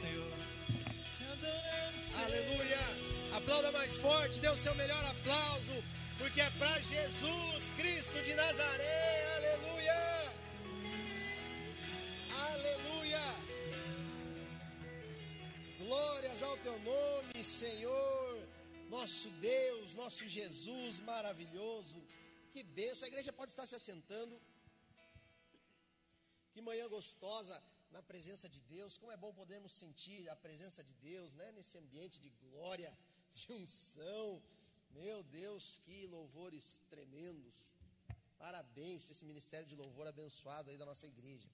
Senhor. Aleluia! Aplauda mais forte, dê o seu melhor aplauso, porque é para Jesus Cristo de Nazaré. Aleluia! Aleluia! Glórias ao teu nome, Senhor, nosso Deus, nosso Jesus maravilhoso. Que benção, a igreja pode estar se assentando. Que manhã gostosa na presença de Deus. Como é bom podermos sentir a presença de Deus, né? Nesse ambiente de glória, de unção. Meu Deus, que louvores tremendos. Parabéns para esse ministério de louvor abençoado aí da nossa igreja,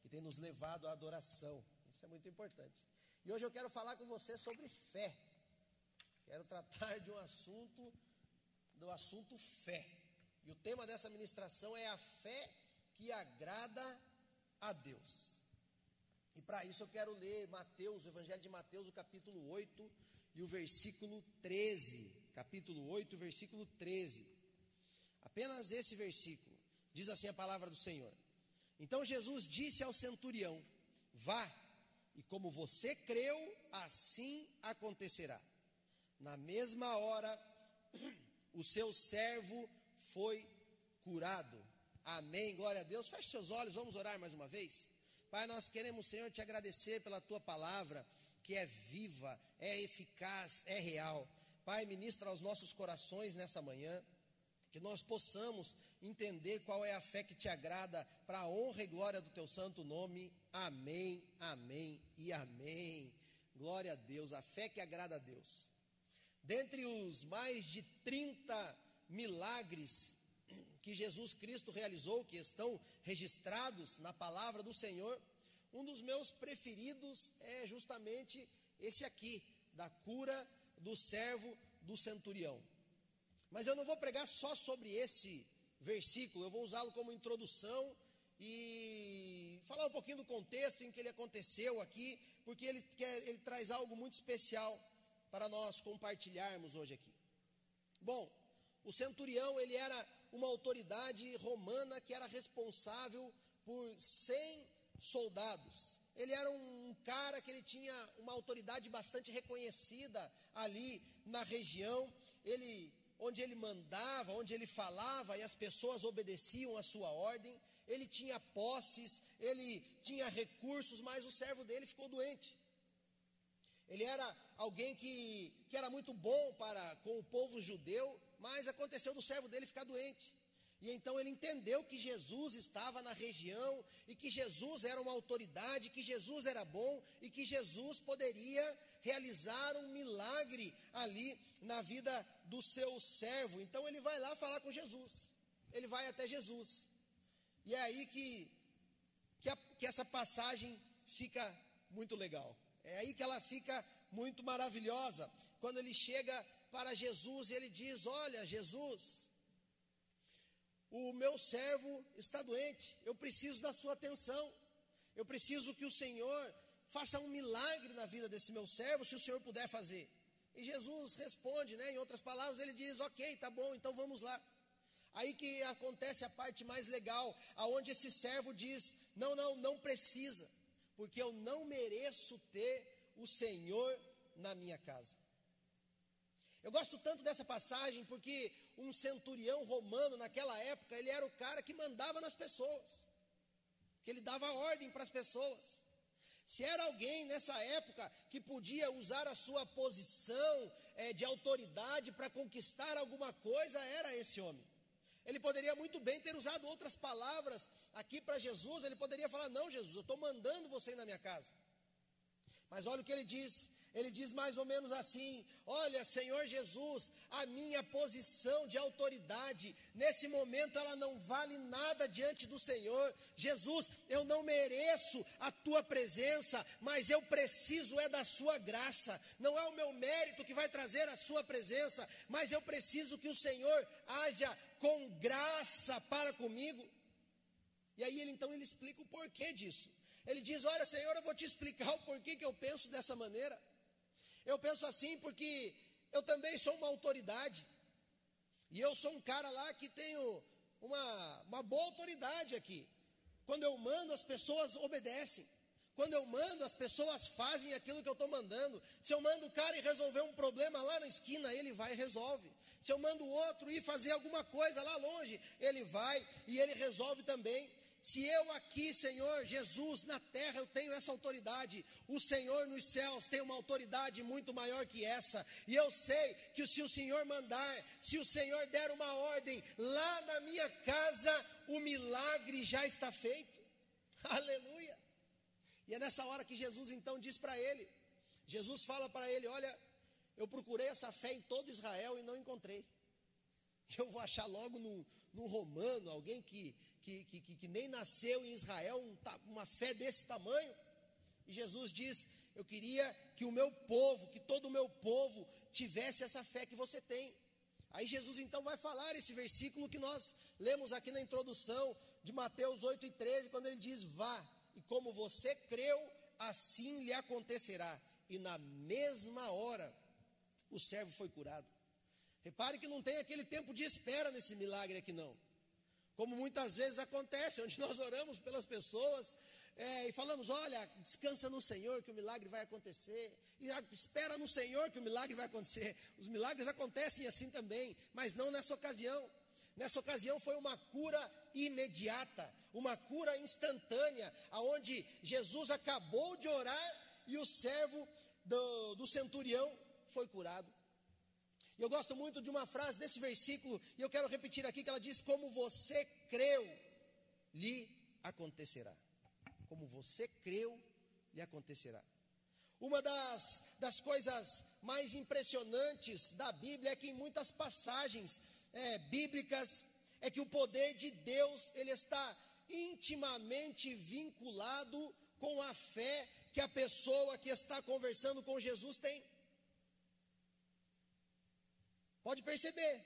que tem nos levado à adoração. Isso é muito importante. E hoje eu quero falar com você sobre fé. Quero tratar de um assunto, do assunto fé. E o tema dessa ministração é a fé que agrada a Deus. E para isso eu quero ler Mateus, o Evangelho de Mateus, o capítulo 8 e o versículo 13. Capítulo 8, versículo 13. Apenas esse versículo. Diz assim a palavra do Senhor. Então Jesus disse ao centurião: Vá, e como você creu, assim acontecerá. Na mesma hora, o seu servo foi curado. Amém. Glória a Deus. Feche seus olhos, vamos orar mais uma vez. Pai, nós queremos, Senhor, te agradecer pela tua palavra, que é viva, é eficaz, é real. Pai, ministra aos nossos corações nessa manhã, que nós possamos entender qual é a fé que te agrada, para a honra e glória do teu santo nome. Amém, amém e amém. Glória a Deus, a fé que agrada a Deus. Dentre os mais de 30 milagres que Jesus Cristo realizou, que estão registrados na palavra do Senhor, um dos meus preferidos é justamente esse aqui, da cura do servo do centurião. Mas eu não vou pregar só sobre esse versículo, eu vou usá-lo como introdução e falar um pouquinho do contexto em que ele aconteceu aqui, porque ele, quer, ele traz algo muito especial para nós compartilharmos hoje aqui. Bom, o centurião ele era uma autoridade romana que era responsável por 100 soldados. Ele era um cara que ele tinha uma autoridade bastante reconhecida ali na região. Ele onde ele mandava, onde ele falava e as pessoas obedeciam a sua ordem. Ele tinha posses, ele tinha recursos, mas o servo dele ficou doente. Ele era alguém que, que era muito bom para com o povo judeu, mas aconteceu do servo dele ficar doente. E então ele entendeu que Jesus estava na região e que Jesus era uma autoridade, que Jesus era bom e que Jesus poderia realizar um milagre ali na vida do seu servo. Então ele vai lá falar com Jesus. Ele vai até Jesus. E é aí que, que, a, que essa passagem fica muito legal. É aí que ela fica muito maravilhosa. Quando ele chega para Jesus e ele diz: Olha, Jesus, o meu servo está doente, eu preciso da sua atenção, eu preciso que o Senhor faça um milagre na vida desse meu servo, se o Senhor puder fazer. E Jesus responde, né, em outras palavras, ele diz: Ok, tá bom, então vamos lá. Aí que acontece a parte mais legal, aonde esse servo diz: Não, não, não precisa, porque eu não mereço ter o Senhor na minha casa. Eu gosto tanto dessa passagem porque um centurião romano naquela época, ele era o cara que mandava nas pessoas, que ele dava ordem para as pessoas. Se era alguém nessa época que podia usar a sua posição é, de autoridade para conquistar alguma coisa, era esse homem. Ele poderia muito bem ter usado outras palavras aqui para Jesus, ele poderia falar: Não, Jesus, eu estou mandando você ir na minha casa. Mas olha o que ele diz. Ele diz mais ou menos assim: Olha, Senhor Jesus, a minha posição de autoridade, nesse momento ela não vale nada diante do Senhor. Jesus, eu não mereço a tua presença, mas eu preciso é da sua graça. Não é o meu mérito que vai trazer a sua presença, mas eu preciso que o Senhor haja com graça para comigo. E aí ele então ele explica o porquê disso. Ele diz: Olha, Senhor, eu vou te explicar o porquê que eu penso dessa maneira. Eu penso assim porque eu também sou uma autoridade. E eu sou um cara lá que tenho uma, uma boa autoridade aqui. Quando eu mando, as pessoas obedecem. Quando eu mando, as pessoas fazem aquilo que eu estou mandando. Se eu mando o cara ir resolver um problema lá na esquina, ele vai e resolve. Se eu mando o outro ir fazer alguma coisa lá longe, ele vai e ele resolve também. Se eu aqui, Senhor Jesus, na terra eu tenho essa autoridade, o Senhor nos céus tem uma autoridade muito maior que essa, e eu sei que se o Senhor mandar, se o Senhor der uma ordem lá na minha casa, o milagre já está feito. Aleluia. E é nessa hora que Jesus então diz para ele: Jesus fala para ele: Olha, eu procurei essa fé em todo Israel e não encontrei. Eu vou achar logo no romano, alguém que que, que, que, nem nasceu em Israel, um, uma fé desse tamanho. E Jesus diz: Eu queria que o meu povo, que todo o meu povo, tivesse essa fé que você tem. Aí Jesus então vai falar esse versículo que nós lemos aqui na introdução de Mateus 8 e 13, quando ele diz: Vá, e como você creu, assim lhe acontecerá. E na mesma hora, o servo foi curado. Repare que não tem aquele tempo de espera nesse milagre aqui, não como muitas vezes acontece, onde nós oramos pelas pessoas é, e falamos: olha, descansa no Senhor que o milagre vai acontecer, e espera no Senhor que o milagre vai acontecer. Os milagres acontecem assim também, mas não nessa ocasião. Nessa ocasião foi uma cura imediata, uma cura instantânea, aonde Jesus acabou de orar e o servo do, do centurião foi curado. E eu gosto muito de uma frase desse versículo, e eu quero repetir aqui, que ela diz: Como você creu, lhe acontecerá. Como você creu, lhe acontecerá. Uma das, das coisas mais impressionantes da Bíblia é que em muitas passagens é, bíblicas é que o poder de Deus ele está intimamente vinculado com a fé que a pessoa que está conversando com Jesus tem. Pode perceber.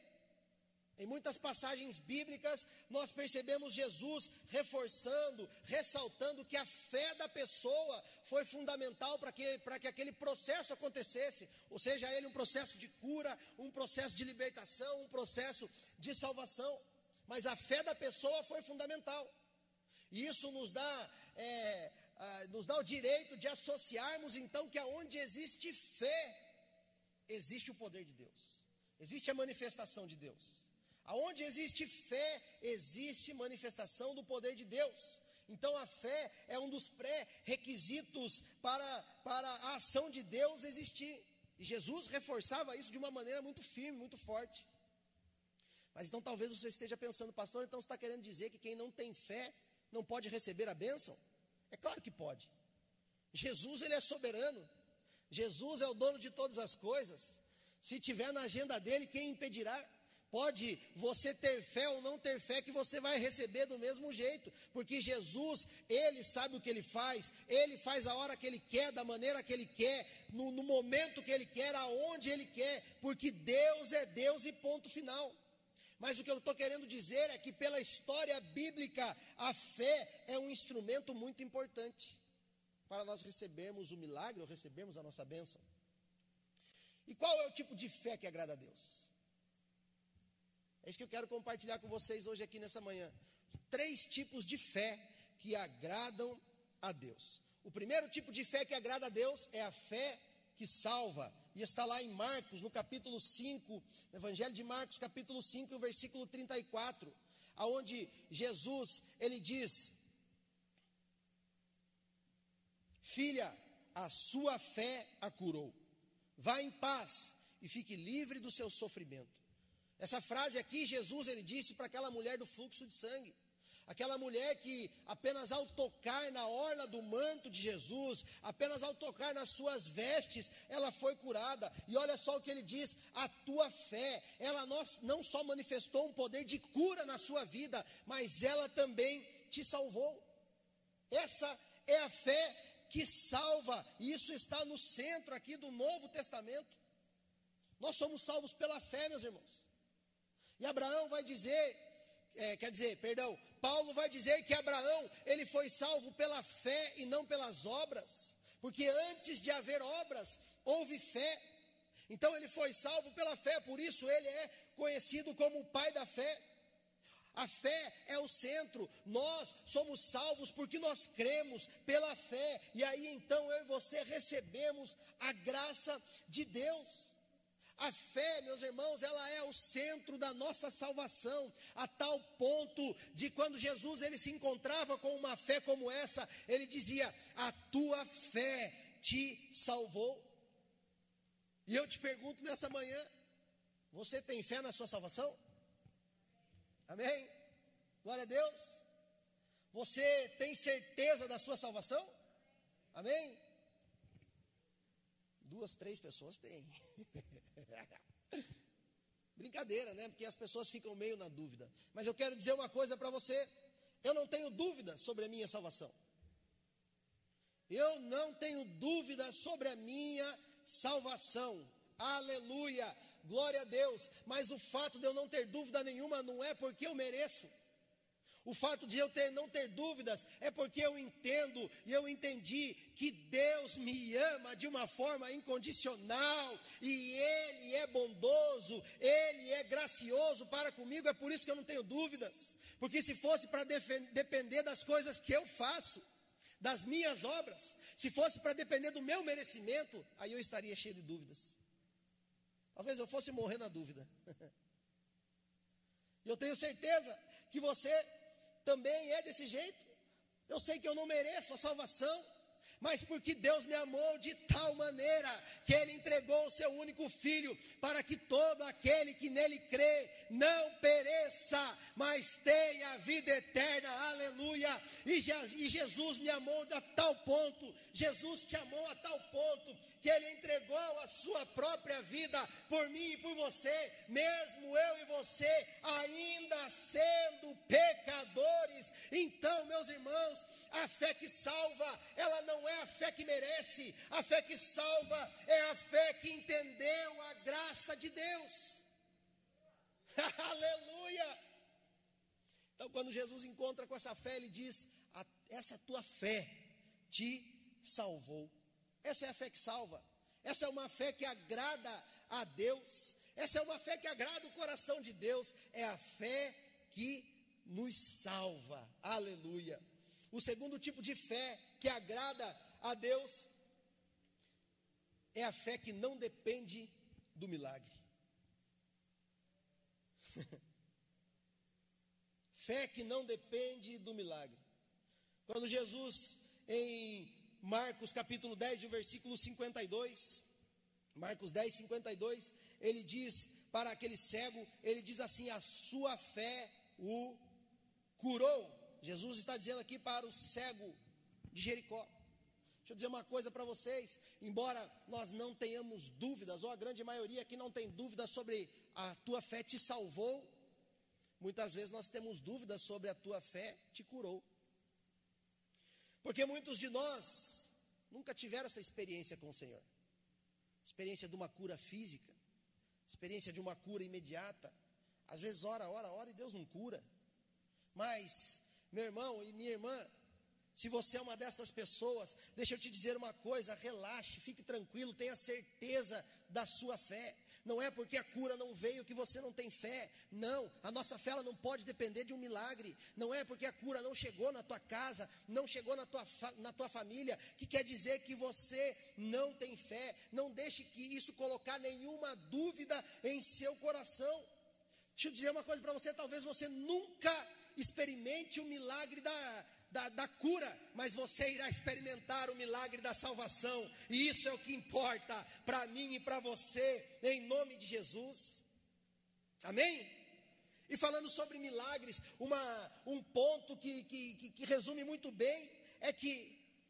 Em muitas passagens bíblicas, nós percebemos Jesus reforçando, ressaltando que a fé da pessoa foi fundamental para que, que aquele processo acontecesse, ou seja, ele um processo de cura, um processo de libertação, um processo de salvação. Mas a fé da pessoa foi fundamental. E isso nos dá, é, nos dá o direito de associarmos então que aonde existe fé, existe o poder de Deus. Existe a manifestação de Deus. Aonde existe fé, existe manifestação do poder de Deus. Então a fé é um dos pré-requisitos para, para a ação de Deus existir. E Jesus reforçava isso de uma maneira muito firme, muito forte. Mas então talvez você esteja pensando, pastor, então você está querendo dizer que quem não tem fé não pode receber a bênção? É claro que pode. Jesus, ele é soberano. Jesus é o dono de todas as coisas. Se tiver na agenda dele, quem impedirá? Pode você ter fé ou não ter fé, que você vai receber do mesmo jeito, porque Jesus, Ele sabe o que Ele faz, Ele faz a hora que Ele quer, da maneira que Ele quer, no, no momento que Ele quer, aonde Ele quer, porque Deus é Deus e ponto final. Mas o que eu estou querendo dizer é que, pela história bíblica, a fé é um instrumento muito importante para nós recebermos o milagre ou recebermos a nossa bênção. E qual é o tipo de fé que agrada a Deus? É isso que eu quero compartilhar com vocês hoje aqui nessa manhã. Três tipos de fé que agradam a Deus. O primeiro tipo de fé que agrada a Deus é a fé que salva. E está lá em Marcos, no capítulo 5, Evangelho de Marcos, capítulo 5, versículo 34, aonde Jesus, ele diz: Filha, a sua fé a curou. Vá em paz e fique livre do seu sofrimento. Essa frase aqui, Jesus ele disse para aquela mulher do fluxo de sangue. Aquela mulher que apenas ao tocar na orla do manto de Jesus, apenas ao tocar nas suas vestes, ela foi curada. E olha só o que ele diz: a tua fé, ela não só manifestou um poder de cura na sua vida, mas ela também te salvou. Essa é a fé que salva, e isso está no centro aqui do Novo Testamento. Nós somos salvos pela fé, meus irmãos. E Abraão vai dizer, é, quer dizer, perdão, Paulo vai dizer que Abraão, ele foi salvo pela fé e não pelas obras, porque antes de haver obras, houve fé. Então ele foi salvo pela fé, por isso ele é conhecido como o pai da fé. A fé é o centro. Nós somos salvos porque nós cremos pela fé. E aí então eu e você recebemos a graça de Deus. A fé, meus irmãos, ela é o centro da nossa salvação, a tal ponto de quando Jesus ele se encontrava com uma fé como essa, ele dizia: "A tua fé te salvou". E eu te pergunto nessa manhã, você tem fé na sua salvação? Amém? Glória a Deus. Você tem certeza da sua salvação? Amém? Duas, três pessoas têm. Brincadeira, né? Porque as pessoas ficam meio na dúvida. Mas eu quero dizer uma coisa para você. Eu não tenho dúvida sobre a minha salvação. Eu não tenho dúvida sobre a minha salvação. Aleluia. Glória a Deus. Mas o fato de eu não ter dúvida nenhuma não é porque eu mereço. O fato de eu ter, não ter dúvidas é porque eu entendo e eu entendi que Deus me ama de uma forma incondicional e Ele é bondoso, Ele é gracioso para comigo, é por isso que eu não tenho dúvidas. Porque se fosse para depender das coisas que eu faço, das minhas obras, se fosse para depender do meu merecimento, aí eu estaria cheio de dúvidas. Talvez eu fosse morrer na dúvida. E eu tenho certeza que você também é desse jeito. Eu sei que eu não mereço a salvação, mas porque Deus me amou de tal maneira que Ele entregou o seu único filho, para que todo aquele que nele crê não pereça, mas tenha vida eterna, aleluia. E, e Jesus me amou a tal ponto, Jesus te amou a tal ponto, que Ele entregou a sua própria vida por mim e por você, mesmo eu e você, ainda sendo pecadores. Então, meus irmãos, a fé que salva, ela não é a fé que merece, a fé que salva é a fé que entendeu a graça de Deus. Aleluia! Então, quando Jesus encontra com essa fé, ele diz: Essa tua fé te salvou. Essa é a fé que salva. Essa é uma fé que agrada a Deus. Essa é uma fé que agrada o coração de Deus. É a fé que nos salva. Aleluia. O segundo tipo de fé que agrada a Deus é a fé que não depende do milagre. fé que não depende do milagre. Quando Jesus, em Marcos capítulo 10, versículo 52, Marcos 10, 52, ele diz para aquele cego, ele diz assim: a sua fé o curou. Jesus está dizendo aqui para o cego de Jericó. Deixa eu dizer uma coisa para vocês, embora nós não tenhamos dúvidas, ou a grande maioria aqui não tem dúvidas sobre a tua fé te salvou, muitas vezes nós temos dúvidas sobre a tua fé te curou. Porque muitos de nós nunca tiveram essa experiência com o Senhor. Experiência de uma cura física, experiência de uma cura imediata. Às vezes ora, ora, ora e Deus não cura. Mas meu irmão e minha irmã, se você é uma dessas pessoas, deixa eu te dizer uma coisa: relaxe, fique tranquilo, tenha certeza da sua fé. Não é porque a cura não veio que você não tem fé. Não, a nossa fé ela não pode depender de um milagre. Não é porque a cura não chegou na tua casa, não chegou na tua, na tua família, que quer dizer que você não tem fé. Não deixe que isso colocar nenhuma dúvida em seu coração. Deixa eu dizer uma coisa para você: talvez você nunca experimente o milagre da, da, da, cura, mas você irá experimentar o milagre da salvação, e isso é o que importa para mim e para você, em nome de Jesus. Amém? E falando sobre milagres, uma, um ponto que, que, que, que resume muito bem é que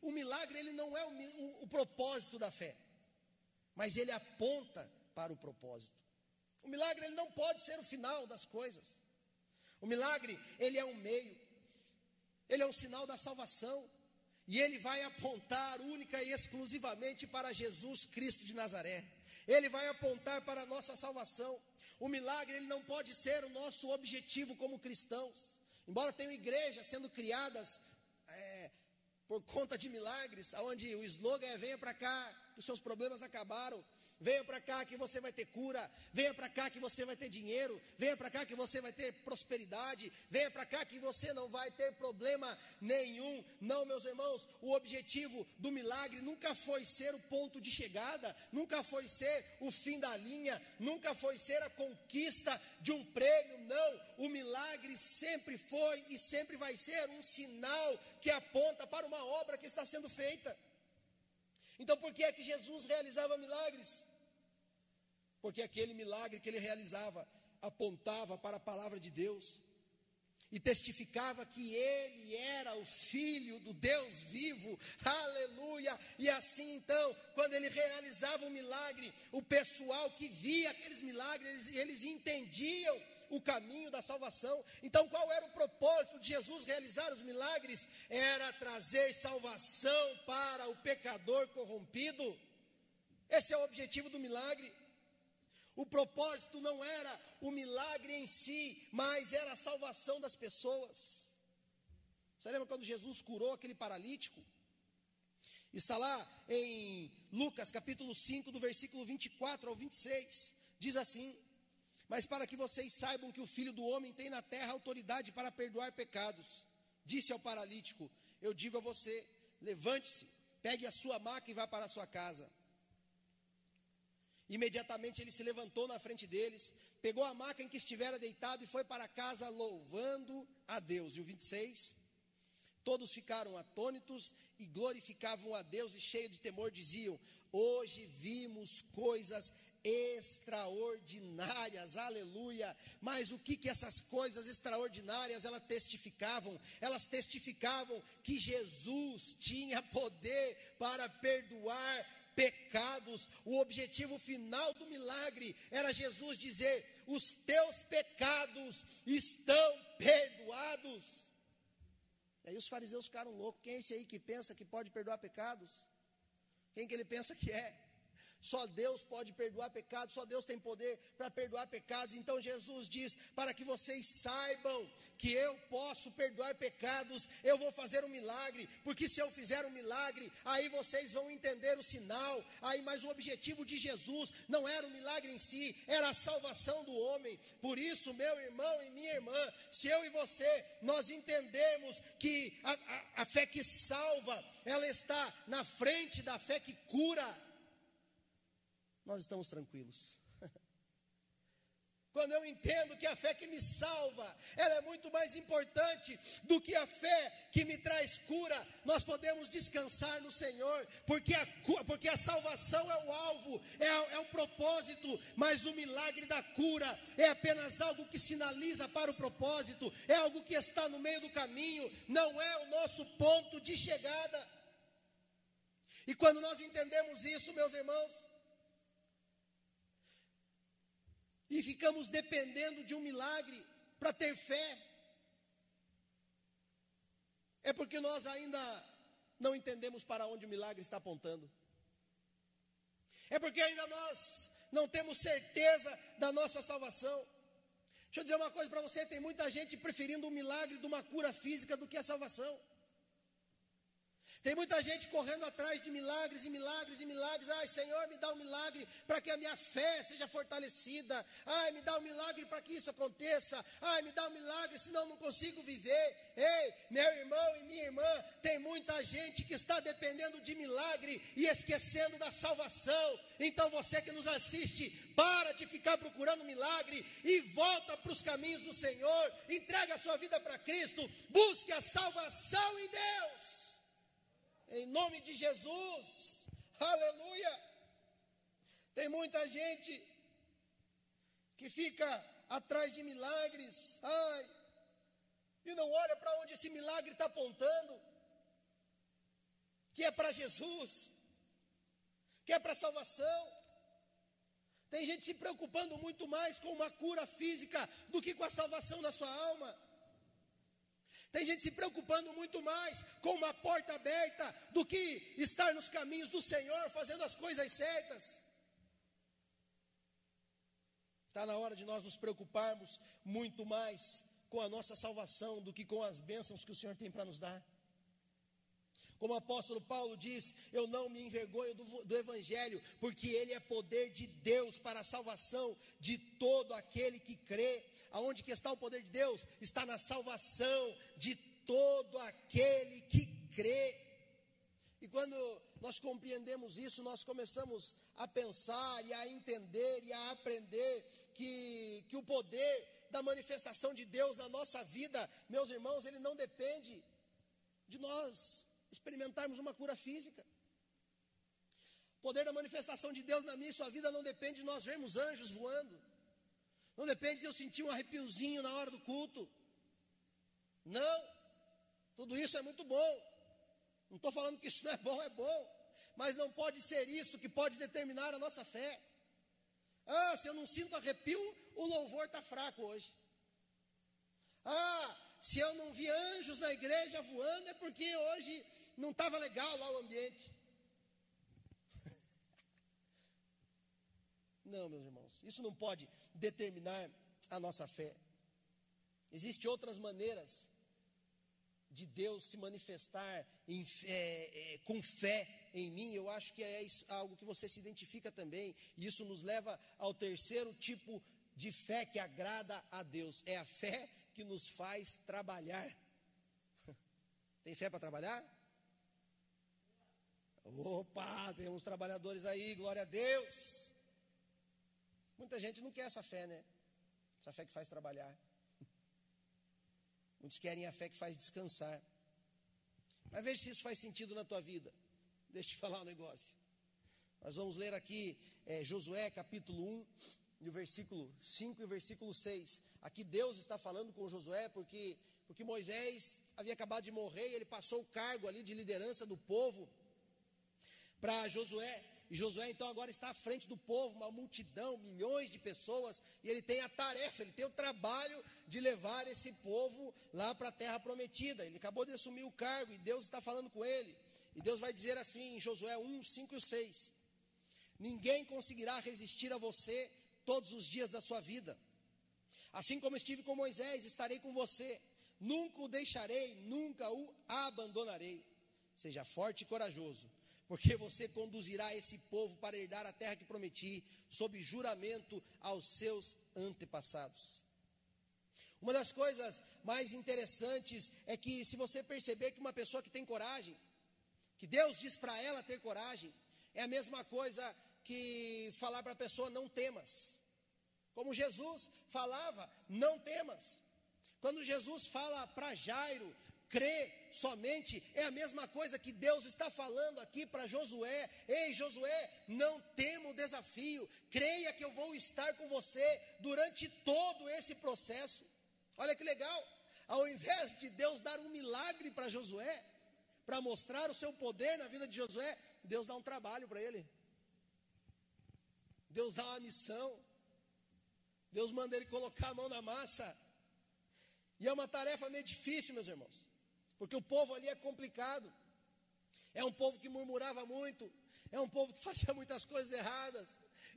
o milagre ele não é o, o, o propósito da fé, mas ele aponta para o propósito. O milagre ele não pode ser o final das coisas. O milagre, ele é um meio, ele é um sinal da salvação, e ele vai apontar única e exclusivamente para Jesus Cristo de Nazaré. Ele vai apontar para a nossa salvação. O milagre, ele não pode ser o nosso objetivo como cristãos. Embora tenham igrejas sendo criadas é, por conta de milagres, onde o slogan é venha para cá, que os seus problemas acabaram. Venha para cá que você vai ter cura. Venha para cá que você vai ter dinheiro. Venha para cá que você vai ter prosperidade. Venha para cá que você não vai ter problema nenhum. Não, meus irmãos, o objetivo do milagre nunca foi ser o ponto de chegada, nunca foi ser o fim da linha, nunca foi ser a conquista de um prêmio. Não, o milagre sempre foi e sempre vai ser um sinal que aponta para uma obra que está sendo feita. Então, por que é que Jesus realizava milagres? Porque aquele milagre que ele realizava apontava para a palavra de Deus e testificava que ele era o filho do Deus vivo, aleluia. E assim então, quando ele realizava um milagre, o pessoal que via aqueles milagres, eles, eles entendiam o caminho da salvação. Então, qual era o propósito de Jesus realizar os milagres? Era trazer salvação para o pecador corrompido. Esse é o objetivo do milagre. O propósito não era o milagre em si, mas era a salvação das pessoas. Você lembra quando Jesus curou aquele paralítico? Está lá em Lucas capítulo 5, do versículo 24 ao 26. Diz assim: Mas para que vocês saibam que o filho do homem tem na terra autoridade para perdoar pecados, disse ao paralítico: Eu digo a você, levante-se, pegue a sua maca e vá para a sua casa. Imediatamente ele se levantou na frente deles, pegou a maca em que estivera deitado e foi para casa louvando a Deus. E o 26, todos ficaram atônitos e glorificavam a Deus e cheios de temor diziam: Hoje vimos coisas extraordinárias, aleluia. Mas o que que essas coisas extraordinárias elas testificavam? Elas testificavam que Jesus tinha poder para perdoar pecados. O objetivo final do milagre era Jesus dizer: Os teus pecados estão perdoados. E aí os fariseus ficaram loucos. Quem é esse aí que pensa que pode perdoar pecados? Quem que ele pensa que é? Só Deus pode perdoar pecados, só Deus tem poder para perdoar pecados. Então Jesus diz: para que vocês saibam que eu posso perdoar pecados, eu vou fazer um milagre, porque se eu fizer um milagre, aí vocês vão entender o sinal. Aí, mas o objetivo de Jesus não era o milagre em si, era a salvação do homem. Por isso, meu irmão e minha irmã, se eu e você nós entendemos que a, a, a fé que salva, ela está na frente da fé que cura nós estamos tranquilos. Quando eu entendo que a fé que me salva, ela é muito mais importante do que a fé que me traz cura, nós podemos descansar no Senhor, porque a, porque a salvação é o alvo, é, é o propósito, mas o milagre da cura é apenas algo que sinaliza para o propósito, é algo que está no meio do caminho, não é o nosso ponto de chegada. E quando nós entendemos isso, meus irmãos, e ficamos dependendo de um milagre para ter fé, é porque nós ainda não entendemos para onde o milagre está apontando. É porque ainda nós não temos certeza da nossa salvação. Deixa eu dizer uma coisa para você: tem muita gente preferindo o milagre de uma cura física do que a salvação. Tem muita gente correndo atrás de milagres e milagres e milagres. Ai, Senhor, me dá um milagre para que a minha fé seja fortalecida. Ai, me dá um milagre para que isso aconteça. Ai, me dá um milagre, senão não consigo viver. Ei, meu irmão e minha irmã, tem muita gente que está dependendo de milagre e esquecendo da salvação. Então você que nos assiste, para de ficar procurando milagre e volta para os caminhos do Senhor. Entrega a sua vida para Cristo. Busque a salvação em Deus. Em nome de Jesus. Aleluia. Tem muita gente que fica atrás de milagres. Ai. E não olha para onde esse milagre está apontando. Que é para Jesus. Que é para salvação. Tem gente se preocupando muito mais com uma cura física do que com a salvação da sua alma. Tem gente se preocupando muito mais com uma porta aberta do que estar nos caminhos do Senhor, fazendo as coisas certas. Está na hora de nós nos preocuparmos muito mais com a nossa salvação do que com as bênçãos que o Senhor tem para nos dar. Como o apóstolo Paulo diz, eu não me envergonho do, do, Evangelho, porque ele é poder de Deus para a salvação de todo aquele que crê. Aonde que está o poder de Deus? Está na salvação de todo aquele que crê. E quando nós compreendemos isso, nós começamos a pensar e a entender e a aprender que, que o poder da manifestação de Deus na nossa vida, meus irmãos, ele não depende de nós experimentarmos uma cura física. O poder da manifestação de Deus na minha e sua vida não depende de nós vermos anjos voando. Não depende de eu sentir um arrepiozinho na hora do culto. Não. Tudo isso é muito bom. Não estou falando que isso não é bom, é bom. Mas não pode ser isso que pode determinar a nossa fé. Ah, se eu não sinto arrepio, o louvor está fraco hoje. Ah, se eu não vi anjos na igreja voando, é porque hoje não estava legal lá o ambiente. Não, meus irmãos, isso não pode determinar a nossa fé. Existem outras maneiras de Deus se manifestar em, é, é, com fé em mim, eu acho que é algo que você se identifica também, e isso nos leva ao terceiro tipo de fé que agrada a Deus: é a fé que nos faz trabalhar. Tem fé para trabalhar? Opa, tem uns trabalhadores aí, glória a Deus. Muita gente não quer essa fé, né? Essa fé que faz trabalhar. Muitos querem a fé que faz descansar. Mas veja se isso faz sentido na tua vida. Deixa eu te falar um negócio. Nós vamos ler aqui é, Josué capítulo 1, e o versículo 5 e versículo 6. Aqui Deus está falando com Josué porque, porque Moisés havia acabado de morrer e ele passou o cargo ali de liderança do povo para Josué. E Josué então agora está à frente do povo, uma multidão, milhões de pessoas, e ele tem a tarefa, ele tem o trabalho de levar esse povo lá para a terra prometida. Ele acabou de assumir o cargo e Deus está falando com ele. E Deus vai dizer assim em Josué 1, 5 e 6: Ninguém conseguirá resistir a você todos os dias da sua vida. Assim como estive com Moisés, estarei com você. Nunca o deixarei, nunca o abandonarei. Seja forte e corajoso porque você conduzirá esse povo para herdar a terra que prometi, sob juramento aos seus antepassados. Uma das coisas mais interessantes é que, se você perceber que uma pessoa que tem coragem, que Deus diz para ela ter coragem, é a mesma coisa que falar para a pessoa não temas. Como Jesus falava, não temas. Quando Jesus fala para Jairo, crê somente, é a mesma coisa que Deus está falando aqui para Josué. Ei, Josué, não tema o desafio, creia que eu vou estar com você durante todo esse processo. Olha que legal, ao invés de Deus dar um milagre para Josué, para mostrar o seu poder na vida de Josué, Deus dá um trabalho para ele. Deus dá uma missão. Deus manda ele colocar a mão na massa. E é uma tarefa meio difícil, meus irmãos. Porque o povo ali é complicado. É um povo que murmurava muito, é um povo que fazia muitas coisas erradas.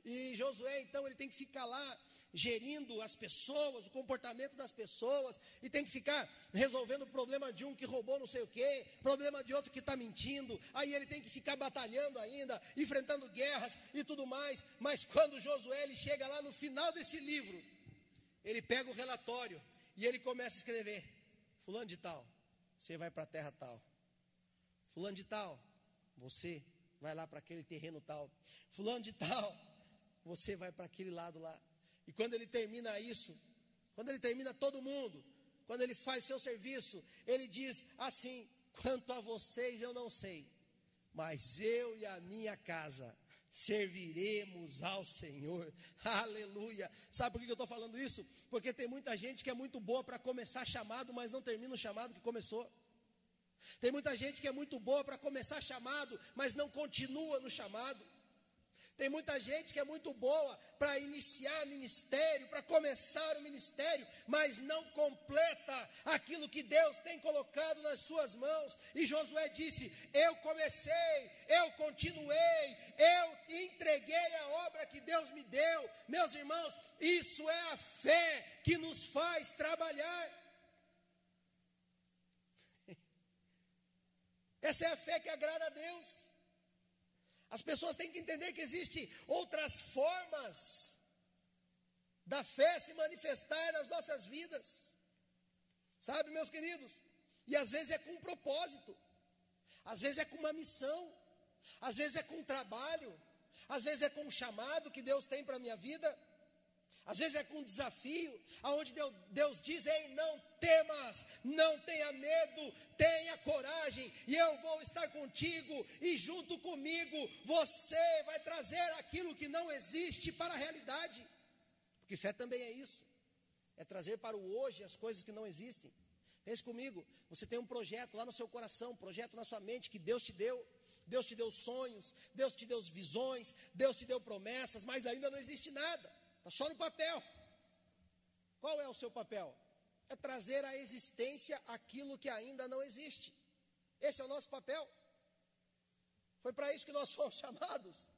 E Josué, então, ele tem que ficar lá gerindo as pessoas, o comportamento das pessoas, e tem que ficar resolvendo o problema de um que roubou não sei o quê, problema de outro que está mentindo. Aí ele tem que ficar batalhando ainda, enfrentando guerras e tudo mais. Mas quando Josué ele chega lá no final desse livro, ele pega o relatório e ele começa a escrever: Fulano de Tal, você vai para a terra tal. Fulano de tal, você vai lá para aquele terreno tal. Fulano de tal, você vai para aquele lado lá. E quando ele termina isso, quando ele termina todo mundo, quando ele faz seu serviço, ele diz assim: quanto a vocês eu não sei, mas eu e a minha casa serviremos ao Senhor. Aleluia. Sabe por que eu estou falando isso? Porque tem muita gente que é muito boa para começar chamado, mas não termina o chamado que começou. Tem muita gente que é muito boa para começar chamado, mas não continua no chamado. Tem muita gente que é muito boa para iniciar ministério, para começar o ministério, mas não completa aquilo que Deus tem colocado nas suas mãos. E Josué disse: Eu comecei, eu continuei, eu entreguei a obra que Deus me deu. Meus irmãos, isso é a fé que nos faz trabalhar. Essa é a fé que agrada a Deus. As pessoas têm que entender que existem outras formas da fé se manifestar nas nossas vidas. Sabe, meus queridos? E às vezes é com um propósito, às vezes é com uma missão, às vezes é com um trabalho, às vezes é com um chamado que Deus tem para a minha vida, às vezes é com um desafio, aonde Deus, Deus diz: Ei, não temas, não tenha medo, tenha coragem, e eu vou estar contigo, e junto comigo você vai trazer aquilo que não existe para a realidade. Porque fé também é isso, é trazer para o hoje as coisas que não existem. Pense comigo, você tem um projeto lá no seu coração, um projeto na sua mente que Deus te deu. Deus te deu sonhos, Deus te deu visões, Deus te deu promessas, mas ainda não existe nada, está só no papel. Qual é o seu papel? É trazer à existência aquilo que ainda não existe. Esse é o nosso papel. Foi para isso que nós fomos chamados.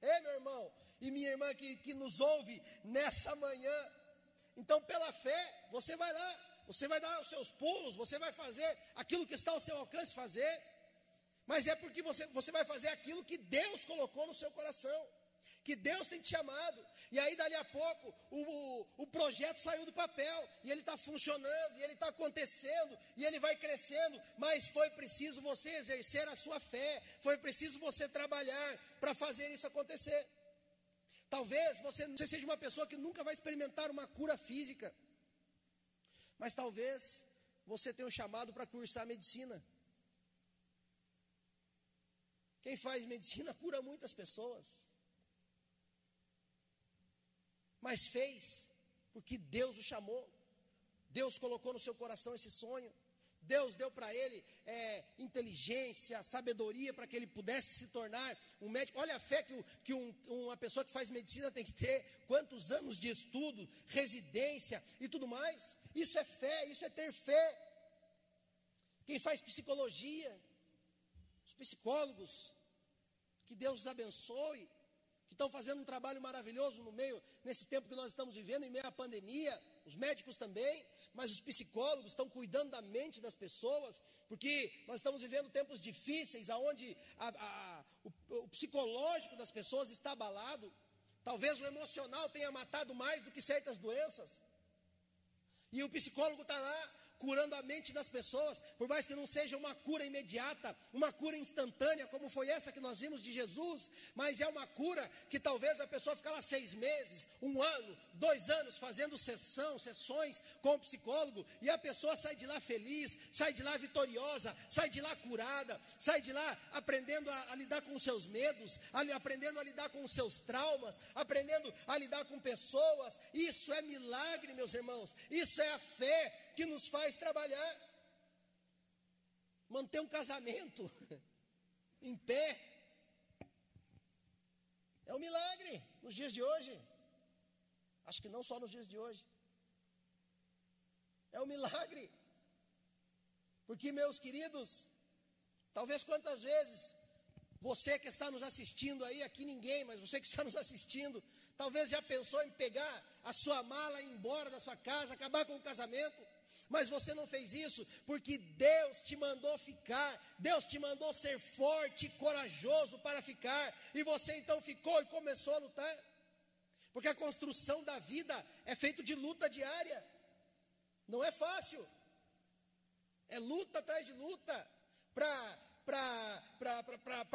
Ei, meu irmão e minha irmã que, que nos ouve nessa manhã. Então, pela fé, você vai lá, você vai dar os seus pulos, você vai fazer aquilo que está ao seu alcance fazer mas é porque você, você vai fazer aquilo que Deus colocou no seu coração, que Deus tem te chamado, e aí dali a pouco o, o, o projeto saiu do papel, e ele está funcionando, e ele está acontecendo, e ele vai crescendo, mas foi preciso você exercer a sua fé, foi preciso você trabalhar para fazer isso acontecer. Talvez você, você seja uma pessoa que nunca vai experimentar uma cura física, mas talvez você tenha um chamado para cursar medicina. Quem faz medicina cura muitas pessoas. Mas fez porque Deus o chamou. Deus colocou no seu coração esse sonho. Deus deu para ele é, inteligência, sabedoria para que ele pudesse se tornar um médico. Olha a fé que, que um, uma pessoa que faz medicina tem que ter, quantos anos de estudo, residência e tudo mais. Isso é fé, isso é ter fé. Quem faz psicologia, os psicólogos, que Deus os abençoe, estão fazendo um trabalho maravilhoso no meio, nesse tempo que nós estamos vivendo, em meio à pandemia, os médicos também, mas os psicólogos estão cuidando da mente das pessoas, porque nós estamos vivendo tempos difíceis, onde o, o psicológico das pessoas está abalado, talvez o emocional tenha matado mais do que certas doenças, e o psicólogo está lá curando a mente das pessoas, por mais que não seja uma cura imediata, uma cura instantânea, como foi essa que nós vimos de Jesus, mas é uma cura que talvez a pessoa fique lá seis meses, um ano, dois anos, fazendo sessão, sessões com o psicólogo, e a pessoa sai de lá feliz, sai de lá vitoriosa, sai de lá curada, sai de lá aprendendo a, a lidar com os seus medos, a, aprendendo a lidar com os seus traumas, aprendendo a lidar com pessoas. Isso é milagre, meus irmãos, isso é a fé que nos faz trabalhar. Manter um casamento em pé é um milagre nos dias de hoje. Acho que não só nos dias de hoje. É um milagre. Porque, meus queridos, talvez quantas vezes você que está nos assistindo aí, aqui ninguém, mas você que está nos assistindo, talvez já pensou em pegar a sua mala e ir embora da sua casa, acabar com o casamento. Mas você não fez isso porque Deus te mandou ficar, Deus te mandou ser forte e corajoso para ficar, e você então ficou e começou a lutar. Porque a construção da vida é feita de luta diária. Não é fácil. É luta atrás de luta para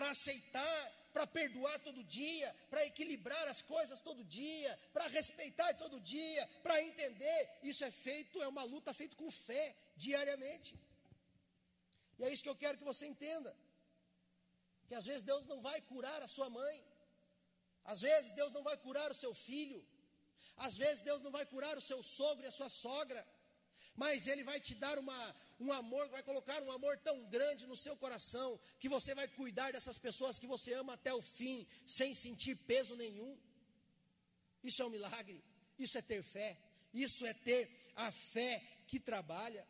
aceitar para perdoar todo dia, para equilibrar as coisas todo dia, para respeitar todo dia, para entender. Isso é feito, é uma luta feita com fé diariamente. E é isso que eu quero que você entenda. Que às vezes Deus não vai curar a sua mãe, às vezes Deus não vai curar o seu filho, às vezes Deus não vai curar o seu sogro e a sua sogra mas Ele vai te dar uma, um amor, vai colocar um amor tão grande no seu coração, que você vai cuidar dessas pessoas que você ama até o fim, sem sentir peso nenhum. Isso é um milagre, isso é ter fé, isso é ter a fé que trabalha.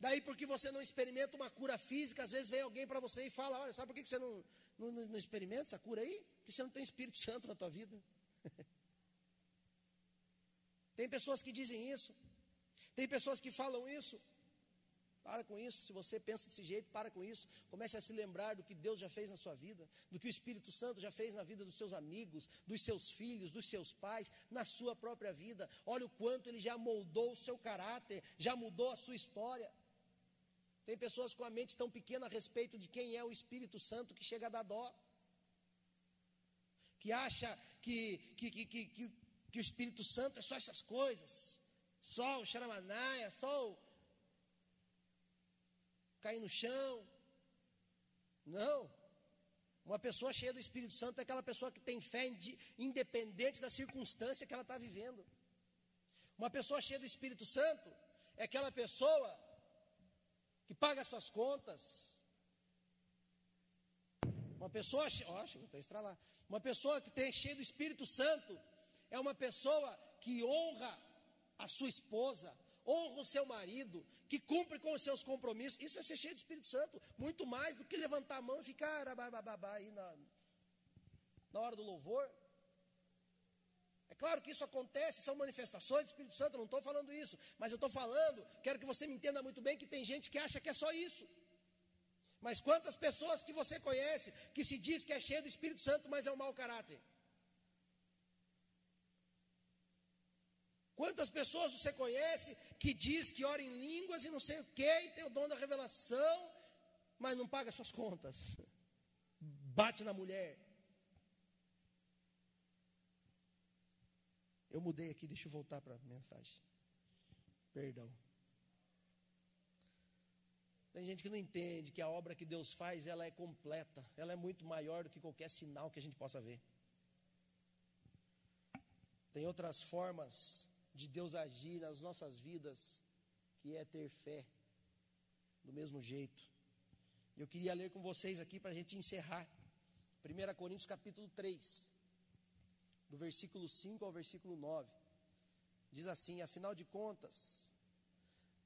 Daí, porque você não experimenta uma cura física, às vezes vem alguém para você e fala: Olha, sabe por que você não, não, não experimenta essa cura aí? Porque você não tem Espírito Santo na tua vida. tem pessoas que dizem isso. Tem pessoas que falam isso. Para com isso. Se você pensa desse jeito, para com isso. Comece a se lembrar do que Deus já fez na sua vida, do que o Espírito Santo já fez na vida dos seus amigos, dos seus filhos, dos seus pais, na sua própria vida. Olha o quanto ele já moldou o seu caráter, já mudou a sua história. Tem pessoas com a mente tão pequena a respeito de quem é o Espírito Santo que chega a dar dó. Que acha que, que, que, que, que, o Espírito Santo é só essas coisas. Só o xaramanaia, só o cair no chão. Não. Uma pessoa cheia do Espírito Santo é aquela pessoa que tem fé independente da circunstância que ela está vivendo. Uma pessoa cheia do Espírito Santo é aquela pessoa que paga suas contas. Uma pessoa, ó, oh, estralar. Uma pessoa que tem cheia do Espírito Santo é uma pessoa que honra a sua esposa, honra o seu marido, que cumpre com os seus compromissos. Isso é ser cheio do Espírito Santo, muito mais do que levantar a mão e ficar bababá, aí na, na hora do louvor. É claro que isso acontece, são manifestações do Espírito Santo, eu não estou falando isso, mas eu estou falando, quero que você me entenda muito bem que tem gente que acha que é só isso. Mas quantas pessoas que você conhece que se diz que é cheio do Espírito Santo, mas é um mau caráter? Quantas pessoas você conhece que diz que ora em línguas e não sei o que, e tem o dom da revelação, mas não paga suas contas? Bate na mulher. Eu mudei aqui, deixa eu voltar para a mensagem. Perdão. Tem gente que não entende que a obra que Deus faz, ela é completa, ela é muito maior do que qualquer sinal que a gente possa ver. Tem outras formas de Deus agir nas nossas vidas, que é ter fé, do mesmo jeito. Eu queria ler com vocês aqui para a gente encerrar. 1 Coríntios capítulo 3, do versículo 5 ao versículo 9. Diz assim, afinal de contas,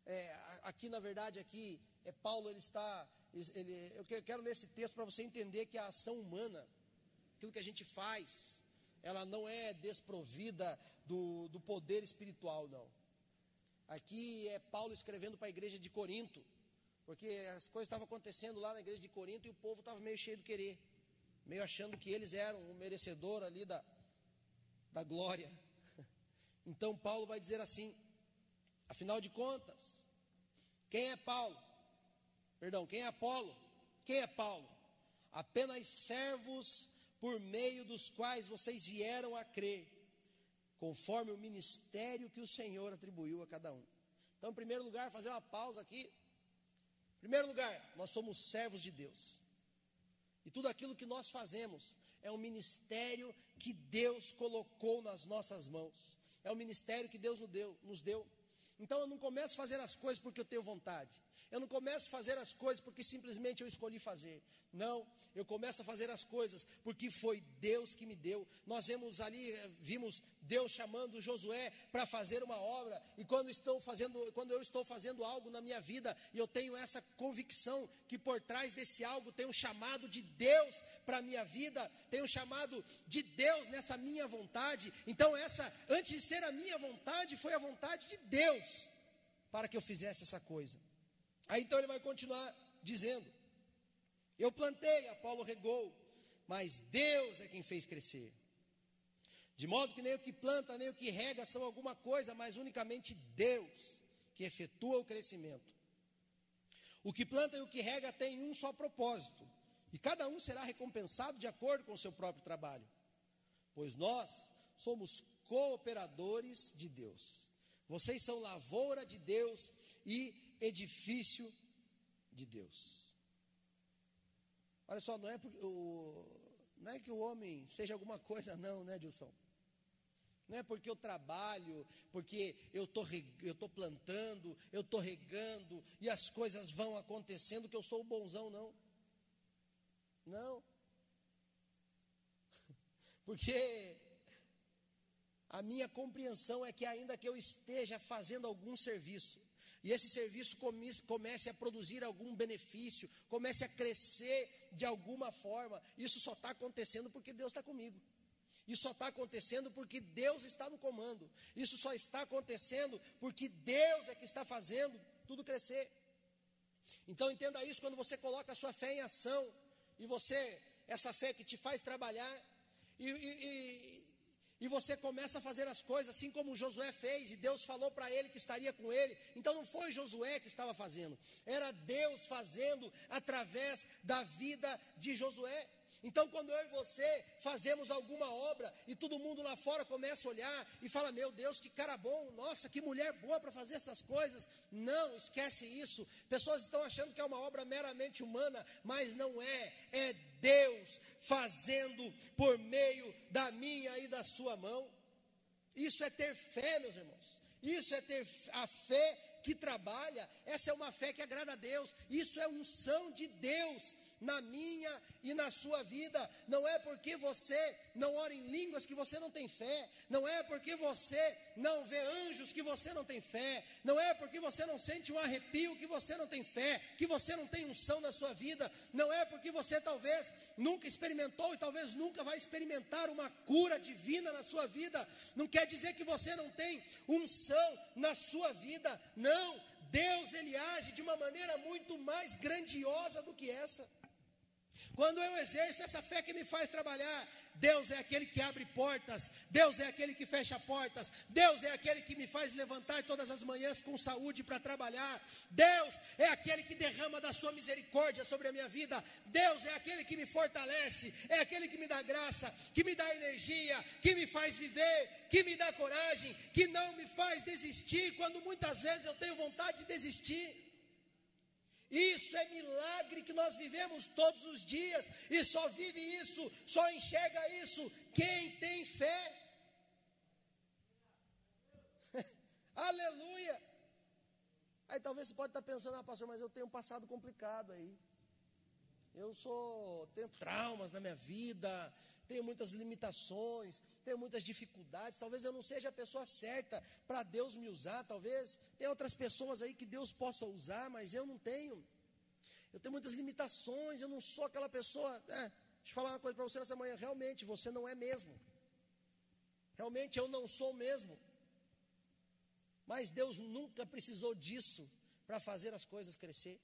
é, aqui na verdade, aqui, é Paulo, ele está, ele, eu quero ler esse texto para você entender que a ação humana, aquilo que a gente faz, ela não é desprovida do, do poder espiritual, não. Aqui é Paulo escrevendo para a igreja de Corinto, porque as coisas estavam acontecendo lá na igreja de Corinto e o povo estava meio cheio de querer, meio achando que eles eram o merecedor ali da, da glória. Então Paulo vai dizer assim: afinal de contas, quem é Paulo? Perdão, quem é Apolo? Quem é Paulo? Apenas servos por meio dos quais vocês vieram a crer, conforme o ministério que o Senhor atribuiu a cada um. Então, em primeiro lugar, fazer uma pausa aqui. Em primeiro lugar, nós somos servos de Deus. E tudo aquilo que nós fazemos é um ministério que Deus colocou nas nossas mãos. É o um ministério que Deus nos deu, nos deu. Então eu não começo a fazer as coisas porque eu tenho vontade. Eu não começo a fazer as coisas porque simplesmente eu escolhi fazer. Não, eu começo a fazer as coisas porque foi Deus que me deu. Nós vemos ali, eh, vimos Deus chamando Josué para fazer uma obra. E quando estou fazendo, quando eu estou fazendo algo na minha vida, e eu tenho essa convicção que por trás desse algo tem um chamado de Deus para a minha vida, tem um chamado de Deus nessa minha vontade. Então essa, antes de ser a minha vontade, foi a vontade de Deus para que eu fizesse essa coisa. Aí então ele vai continuar dizendo: Eu plantei, Apolo regou, mas Deus é quem fez crescer. De modo que nem o que planta, nem o que rega são alguma coisa, mas unicamente Deus que efetua o crescimento. O que planta e o que rega tem um só propósito, e cada um será recompensado de acordo com o seu próprio trabalho. Pois nós somos cooperadores de Deus. Vocês são lavoura de Deus e edifício de Deus. Olha só, não é, porque o, não é que o homem seja alguma coisa, não, né, Dilson? Não é porque eu trabalho, porque eu tô, estou plantando, eu estou regando e as coisas vão acontecendo que eu sou o bonzão, não. Não. Porque a minha compreensão é que ainda que eu esteja fazendo algum serviço, e esse serviço comece a produzir algum benefício, comece a crescer de alguma forma, isso só está acontecendo porque Deus está comigo. Isso só está acontecendo porque Deus está no comando. Isso só está acontecendo porque Deus é que está fazendo tudo crescer. Então entenda isso quando você coloca a sua fé em ação e você, essa fé que te faz trabalhar, e, e, e, você começa a fazer as coisas assim como Josué fez, e Deus falou para ele que estaria com ele. Então não foi Josué que estava fazendo, era Deus fazendo através da vida de Josué. Então, quando eu e você fazemos alguma obra e todo mundo lá fora começa a olhar e fala: Meu Deus, que cara bom, nossa, que mulher boa para fazer essas coisas. Não, esquece isso. Pessoas estão achando que é uma obra meramente humana, mas não é. É Deus fazendo por meio da minha e da sua mão. Isso é ter fé, meus irmãos. Isso é ter a fé que trabalha, essa é uma fé que agrada a Deus, isso é unção de Deus na minha e na sua vida. Não é porque você não ora em línguas que você não tem fé, não é porque você não vê anjos que você não tem fé, não é porque você não sente um arrepio que você não tem fé, que você não tem unção na sua vida, não é porque você talvez nunca experimentou e talvez nunca vai experimentar uma cura divina na sua vida, não quer dizer que você não tem unção na sua vida, não. Deus ele age de uma maneira muito mais grandiosa do que essa. Quando eu exerço essa fé que me faz trabalhar, Deus é aquele que abre portas, Deus é aquele que fecha portas, Deus é aquele que me faz levantar todas as manhãs com saúde para trabalhar, Deus é aquele que derrama da sua misericórdia sobre a minha vida, Deus é aquele que me fortalece, é aquele que me dá graça, que me dá energia, que me faz viver, que me dá coragem, que não me faz desistir quando muitas vezes eu tenho vontade de desistir. Isso é milagre que nós vivemos todos os dias e só vive isso, só enxerga isso quem tem fé. Aleluia! Aí talvez você pode estar pensando, ah, pastor, mas eu tenho um passado complicado aí. Eu sou, tenho traumas na minha vida, tenho muitas limitações, tenho muitas dificuldades. Talvez eu não seja a pessoa certa para Deus me usar. Talvez tem outras pessoas aí que Deus possa usar, mas eu não tenho. Eu tenho muitas limitações, eu não sou aquela pessoa. É, deixa eu falar uma coisa para você nessa manhã. Realmente, você não é mesmo. Realmente, eu não sou mesmo. Mas Deus nunca precisou disso para fazer as coisas crescer.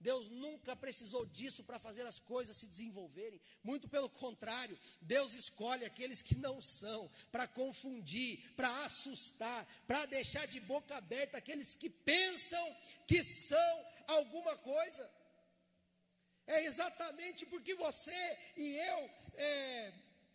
Deus nunca precisou disso para fazer as coisas se desenvolverem. Muito pelo contrário, Deus escolhe aqueles que não são, para confundir, para assustar, para deixar de boca aberta aqueles que pensam que são alguma coisa. É exatamente porque você e eu é,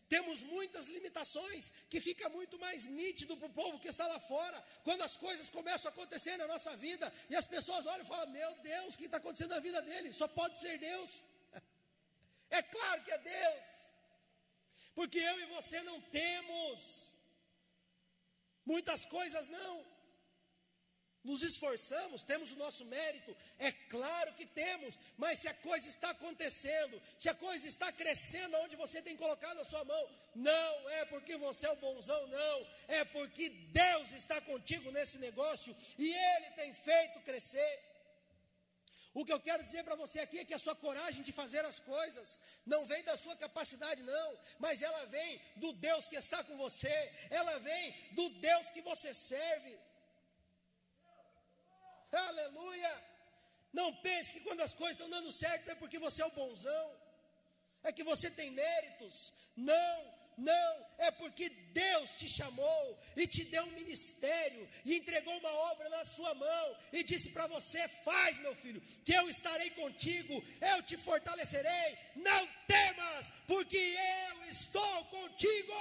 temos muitas limitações que fica muito mais nítido para o povo que está lá fora, quando as coisas começam a acontecer na nossa vida e as pessoas olham e falam: Meu Deus, o que está acontecendo na vida dele? Só pode ser Deus. É claro que é Deus, porque eu e você não temos muitas coisas, não nos esforçamos, temos o nosso mérito, é claro que temos, mas se a coisa está acontecendo, se a coisa está crescendo onde você tem colocado a sua mão, não é porque você é o bonzão, não, é porque Deus está contigo nesse negócio e Ele tem feito crescer. O que eu quero dizer para você aqui é que a sua coragem de fazer as coisas não vem da sua capacidade, não, mas ela vem do Deus que está com você, ela vem do Deus que você serve. Aleluia! Não pense que quando as coisas estão dando certo é porque você é o bonzão, é que você tem méritos. Não, não, é porque Deus te chamou e te deu um ministério e entregou uma obra na sua mão e disse para você: faz, meu filho, que eu estarei contigo, eu te fortalecerei. Não temas, porque eu estou contigo.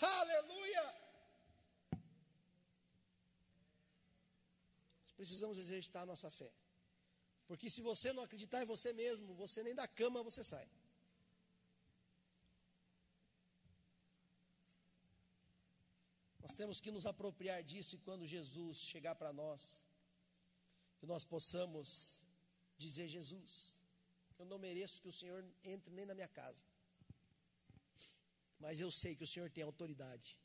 Aleluia! Precisamos exercitar a nossa fé. Porque se você não acreditar em você mesmo, você nem da cama você sai. Nós temos que nos apropriar disso e quando Jesus chegar para nós, que nós possamos dizer: Jesus, eu não mereço que o Senhor entre nem na minha casa, mas eu sei que o Senhor tem autoridade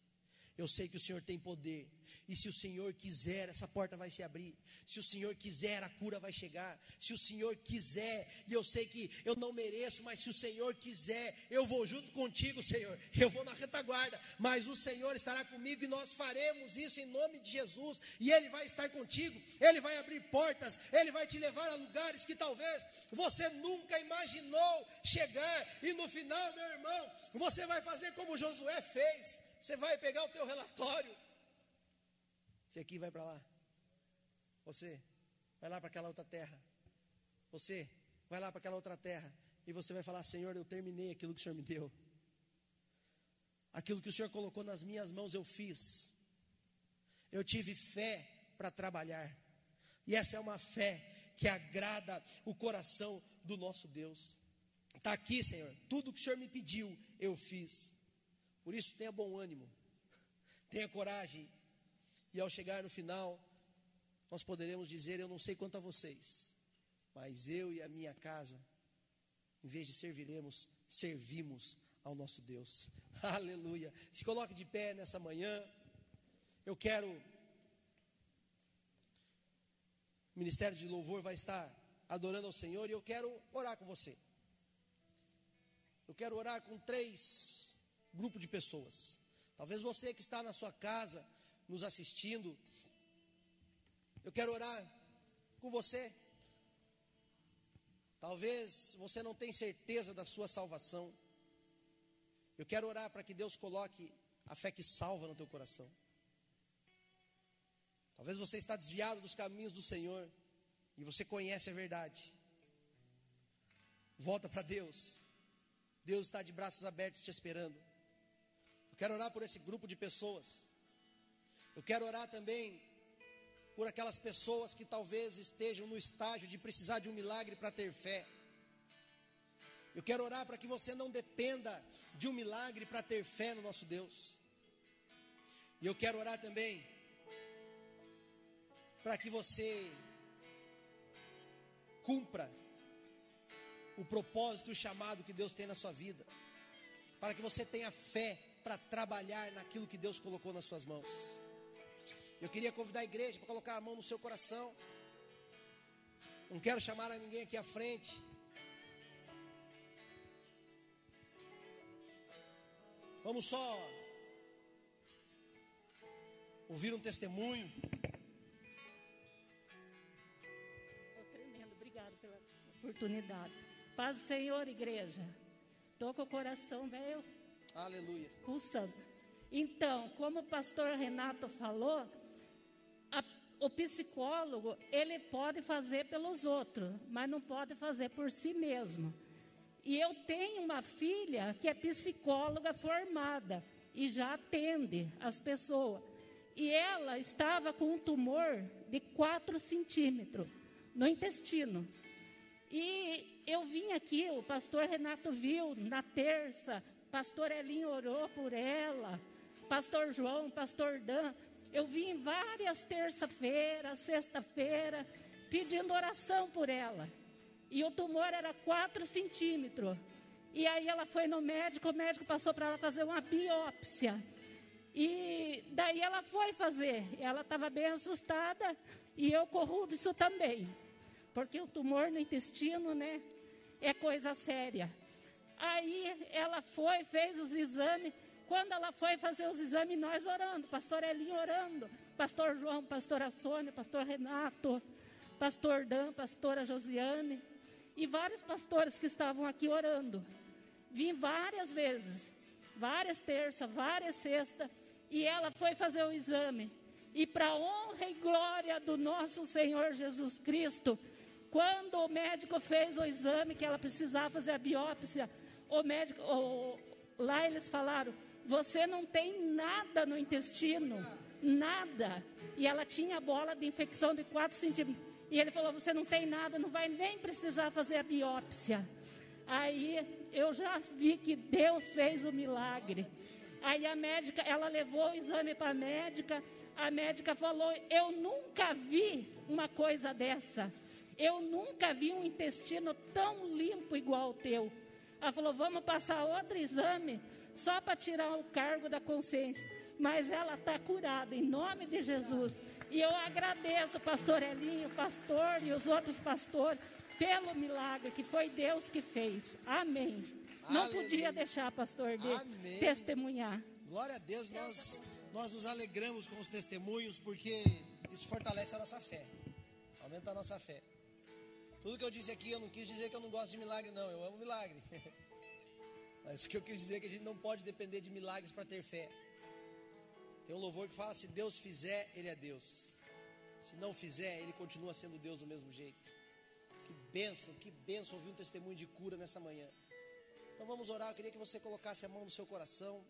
Eu sei que o Senhor tem poder. E se o Senhor quiser, essa porta vai se abrir. Se o Senhor quiser, a cura vai chegar. Se o Senhor quiser, e eu sei que eu não mereço, mas se o Senhor quiser, eu vou junto contigo, Senhor. Eu vou na retaguarda, mas o Senhor estará comigo e nós faremos isso em nome de Jesus. E Ele vai estar contigo. Ele vai abrir portas. Ele vai te levar a lugares que talvez você nunca imaginou chegar. E no final, meu irmão, você vai fazer como Josué fez. Você vai pegar o teu relatório você aqui vai para lá. Você vai lá para aquela outra terra. Você vai lá para aquela outra terra. E você vai falar: Senhor, eu terminei aquilo que o Senhor me deu. Aquilo que o Senhor colocou nas minhas mãos, eu fiz. Eu tive fé para trabalhar. E essa é uma fé que agrada o coração do nosso Deus. Está aqui, Senhor. Tudo que o Senhor me pediu, eu fiz. Por isso, tenha bom ânimo. Tenha coragem e ao chegar no final, nós poderemos dizer: Eu não sei quanto a vocês, mas eu e a minha casa, em vez de serviremos, servimos ao nosso Deus. Aleluia. Se coloque de pé nessa manhã. Eu quero. O Ministério de Louvor vai estar adorando ao Senhor e eu quero orar com você. Eu quero orar com três grupos de pessoas. Talvez você que está na sua casa, nos assistindo, eu quero orar com você. Talvez você não tenha certeza da sua salvação. Eu quero orar para que Deus coloque a fé que salva no teu coração. Talvez você está desviado dos caminhos do Senhor e você conhece a verdade. Volta para Deus. Deus está de braços abertos te esperando. Eu quero orar por esse grupo de pessoas eu quero orar também por aquelas pessoas que talvez estejam no estágio de precisar de um milagre para ter fé. Eu quero orar para que você não dependa de um milagre para ter fé no nosso Deus. E eu quero orar também para que você cumpra o propósito e o chamado que Deus tem na sua vida. Para que você tenha fé para trabalhar naquilo que Deus colocou nas suas mãos. Eu queria convidar a igreja para colocar a mão no seu coração. Não quero chamar a ninguém aqui à frente. Vamos só ouvir um testemunho. Estou tremendo, obrigado pela oportunidade. Paz do Senhor, igreja. Estou com o coração, velho. Aleluia. Pulsando. Então, como o pastor Renato falou, o psicólogo, ele pode fazer pelos outros, mas não pode fazer por si mesmo. E eu tenho uma filha que é psicóloga formada e já atende as pessoas. E ela estava com um tumor de 4 centímetros no intestino. E eu vim aqui, o pastor Renato viu na terça, pastor Elinho orou por ela, pastor João, pastor Dan, eu vim várias terça-feira, sexta-feira, pedindo oração por ela. E o tumor era 4 centímetros. E aí ela foi no médico, o médico passou para ela fazer uma biópsia. E daí ela foi fazer. Ela estava bem assustada e eu corro isso também. Porque o tumor no intestino, né, é coisa séria. Aí ela foi, fez os exames quando ela foi fazer os exames, nós orando, pastor Elinho orando, pastor João, pastora Sônia, pastor Renato, pastor Dan, pastora Josiane, e vários pastores que estavam aqui orando. Vim várias vezes, várias terças, várias sextas, e ela foi fazer o exame. E para honra e glória do nosso Senhor Jesus Cristo, quando o médico fez o exame que ela precisava fazer a biópsia, o médico, o, lá eles falaram, você não tem nada no intestino, nada. E ela tinha bola de infecção de 4 centímetros. E ele falou: Você não tem nada, não vai nem precisar fazer a biópsia. Aí eu já vi que Deus fez o milagre. Aí a médica, ela levou o exame para a médica. A médica falou: Eu nunca vi uma coisa dessa. Eu nunca vi um intestino tão limpo igual o teu. Ela falou: Vamos passar outro exame só para tirar o cargo da consciência. mas ela está curada em nome de Jesus. E eu agradeço, pastor Elinho, pastor e os outros pastores, pelo milagre que foi Deus que fez. Amém. Não Aleluia. podia deixar, pastor, de Amém. testemunhar. Glória a Deus, nós, nós nos alegramos com os testemunhos, porque isso fortalece a nossa fé, aumenta a nossa fé. Tudo que eu disse aqui, eu não quis dizer que eu não gosto de milagre, não, eu amo milagre. Mas o que eu quis dizer é que a gente não pode depender de milagres para ter fé. Tem um louvor que fala: se Deus fizer, Ele é Deus. Se não fizer, Ele continua sendo Deus do mesmo jeito. Que bênção, que bênção ouvir um testemunho de cura nessa manhã. Então vamos orar. Eu queria que você colocasse a mão no seu coração.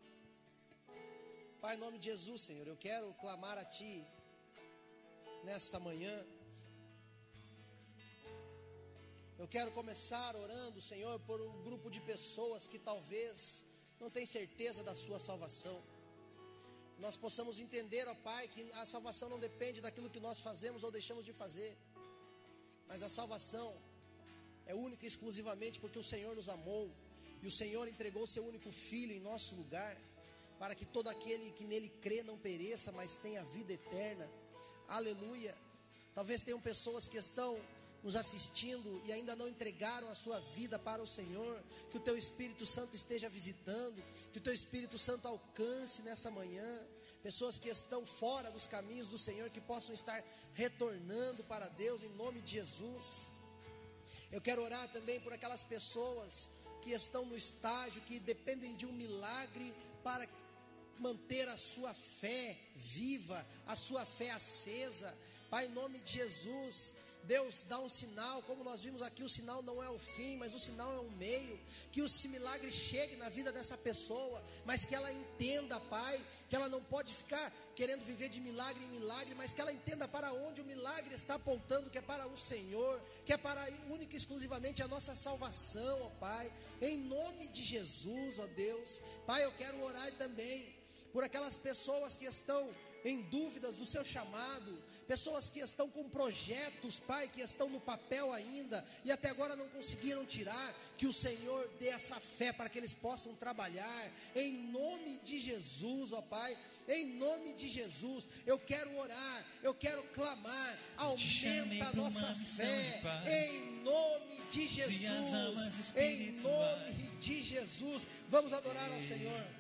Pai, em nome de Jesus, Senhor, eu quero clamar a Ti nessa manhã. Eu quero começar orando, Senhor, por um grupo de pessoas que talvez não tenham certeza da sua salvação. Nós possamos entender, ó Pai, que a salvação não depende daquilo que nós fazemos ou deixamos de fazer, mas a salvação é única e exclusivamente porque o Senhor nos amou e o Senhor entregou seu único filho em nosso lugar, para que todo aquele que nele crê não pereça, mas tenha vida eterna. Aleluia. Talvez tenham pessoas que estão nos assistindo e ainda não entregaram a sua vida para o Senhor, que o teu Espírito Santo esteja visitando, que o teu Espírito Santo alcance nessa manhã, pessoas que estão fora dos caminhos do Senhor, que possam estar retornando para Deus em nome de Jesus. Eu quero orar também por aquelas pessoas que estão no estágio, que dependem de um milagre para manter a sua fé viva, a sua fé acesa. Pai, em nome de Jesus, Deus dá um sinal, como nós vimos aqui, o sinal não é o fim, mas o sinal é um meio. Que o milagre chegue na vida dessa pessoa, mas que ela entenda, Pai, que ela não pode ficar querendo viver de milagre em milagre, mas que ela entenda para onde o milagre está apontando, que é para o Senhor, que é para única e exclusivamente a nossa salvação, ó Pai. Em nome de Jesus, ó Deus. Pai, eu quero orar também por aquelas pessoas que estão em dúvidas do seu chamado, pessoas que estão com projetos, Pai, que estão no papel ainda e até agora não conseguiram tirar, que o Senhor dê essa fé para que eles possam trabalhar, em nome de Jesus, ó Pai. Em nome de Jesus, eu quero orar, eu quero clamar, aumenta a nossa fé, em nome de Jesus, em nome de Jesus, vamos adorar ao Senhor.